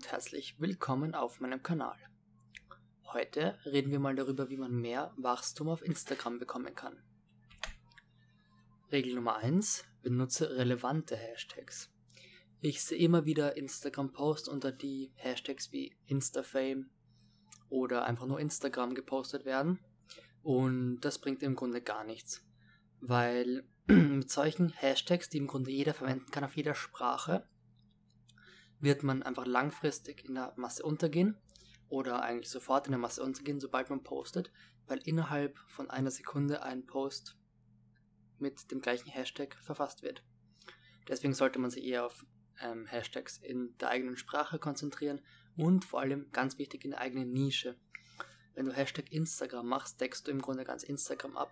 und herzlich willkommen auf meinem Kanal. Heute reden wir mal darüber, wie man mehr Wachstum auf Instagram bekommen kann. Regel Nummer 1. Benutze relevante Hashtags. Ich sehe immer wieder Instagram-Posts unter die Hashtags wie Instafame oder einfach nur Instagram gepostet werden und das bringt im Grunde gar nichts, weil mit solchen Hashtags, die im Grunde jeder verwenden kann auf jeder Sprache, wird man einfach langfristig in der Masse untergehen oder eigentlich sofort in der Masse untergehen, sobald man postet, weil innerhalb von einer Sekunde ein Post mit dem gleichen Hashtag verfasst wird. Deswegen sollte man sich eher auf ähm, Hashtags in der eigenen Sprache konzentrieren und vor allem ganz wichtig in der eigenen Nische. Wenn du Hashtag Instagram machst, deckst du im Grunde ganz Instagram ab,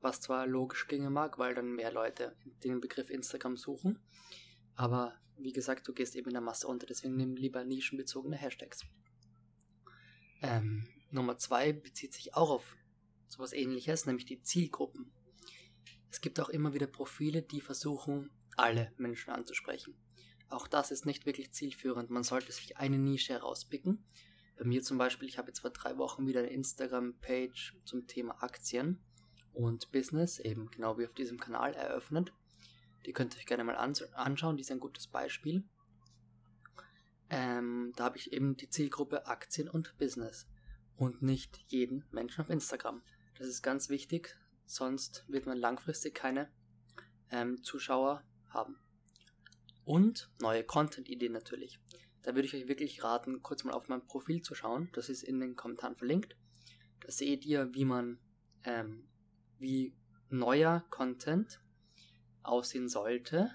was zwar logisch gingen mag, weil dann mehr Leute den Begriff Instagram suchen, aber wie gesagt, du gehst eben in der Masse unter, deswegen nimm lieber nischenbezogene Hashtags. Ähm, Nummer zwei bezieht sich auch auf sowas ähnliches, nämlich die Zielgruppen. Es gibt auch immer wieder Profile, die versuchen, alle Menschen anzusprechen. Auch das ist nicht wirklich zielführend. Man sollte sich eine Nische herauspicken. Bei mir zum Beispiel, ich habe jetzt vor drei Wochen wieder eine Instagram-Page zum Thema Aktien und Business, eben genau wie auf diesem Kanal, eröffnet. Die könnt ihr euch gerne mal anschauen, die ist ein gutes Beispiel. Ähm, da habe ich eben die Zielgruppe Aktien und Business und nicht jeden Menschen auf Instagram. Das ist ganz wichtig, sonst wird man langfristig keine ähm, Zuschauer haben. Und neue Content-Ideen natürlich. Da würde ich euch wirklich raten, kurz mal auf mein Profil zu schauen. Das ist in den Kommentaren verlinkt. Da seht ihr, wie man, ähm, wie neuer Content aussehen sollte.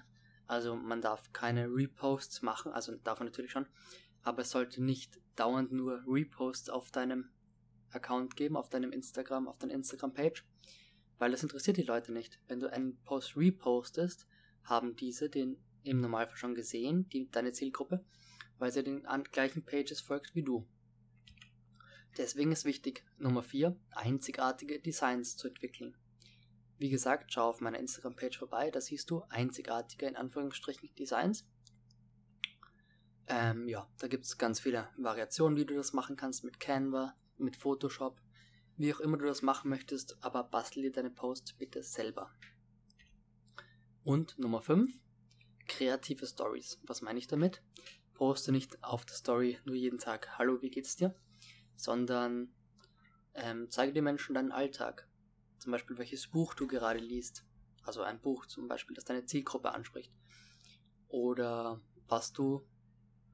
Also man darf keine Reposts machen, also darf man natürlich schon, aber es sollte nicht dauernd nur Reposts auf deinem Account geben, auf deinem Instagram, auf deiner Instagram-Page, weil das interessiert die Leute nicht. Wenn du einen Post repostest, haben diese den im Normalfall schon gesehen, die, deine Zielgruppe, weil sie den gleichen Pages folgt wie du. Deswegen ist wichtig, Nummer 4, einzigartige Designs zu entwickeln. Wie gesagt, schau auf meiner Instagram-Page vorbei, da siehst du einzigartige, in Anführungsstrichen, Designs. Ähm, ja, da gibt es ganz viele Variationen, wie du das machen kannst mit Canva, mit Photoshop, wie auch immer du das machen möchtest, aber bastel dir deine Posts bitte selber. Und Nummer 5, kreative Stories. Was meine ich damit? Poste nicht auf der Story nur jeden Tag Hallo, wie geht's dir? Sondern ähm, zeige den Menschen deinen Alltag zum Beispiel welches Buch du gerade liest. Also ein Buch zum Beispiel, das deine Zielgruppe anspricht. Oder was du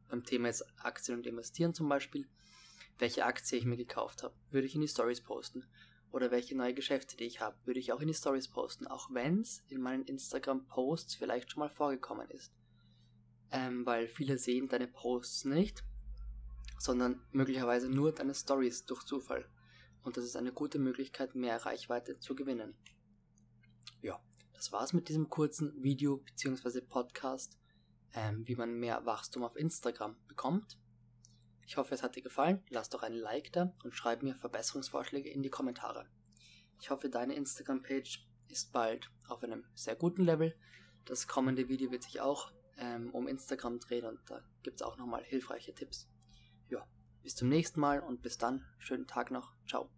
beim Thema jetzt Aktien und Investieren zum Beispiel, welche Aktie ich mir gekauft habe, würde ich in die Stories posten. Oder welche neue Geschäfte, die ich habe, würde ich auch in die Stories posten, auch wenn es in meinen Instagram-Posts vielleicht schon mal vorgekommen ist. Ähm, weil viele sehen deine Posts nicht, sondern möglicherweise nur deine Stories durch Zufall und das ist eine gute Möglichkeit, mehr Reichweite zu gewinnen. Ja, das war's mit diesem kurzen Video bzw. Podcast, ähm, wie man mehr Wachstum auf Instagram bekommt. Ich hoffe, es hat dir gefallen. Lass doch ein Like da und schreib mir Verbesserungsvorschläge in die Kommentare. Ich hoffe, deine Instagram-Page ist bald auf einem sehr guten Level. Das kommende Video wird sich auch ähm, um Instagram drehen und da gibt es auch nochmal hilfreiche Tipps. Ja, bis zum nächsten Mal und bis dann. Schönen Tag noch. Ciao.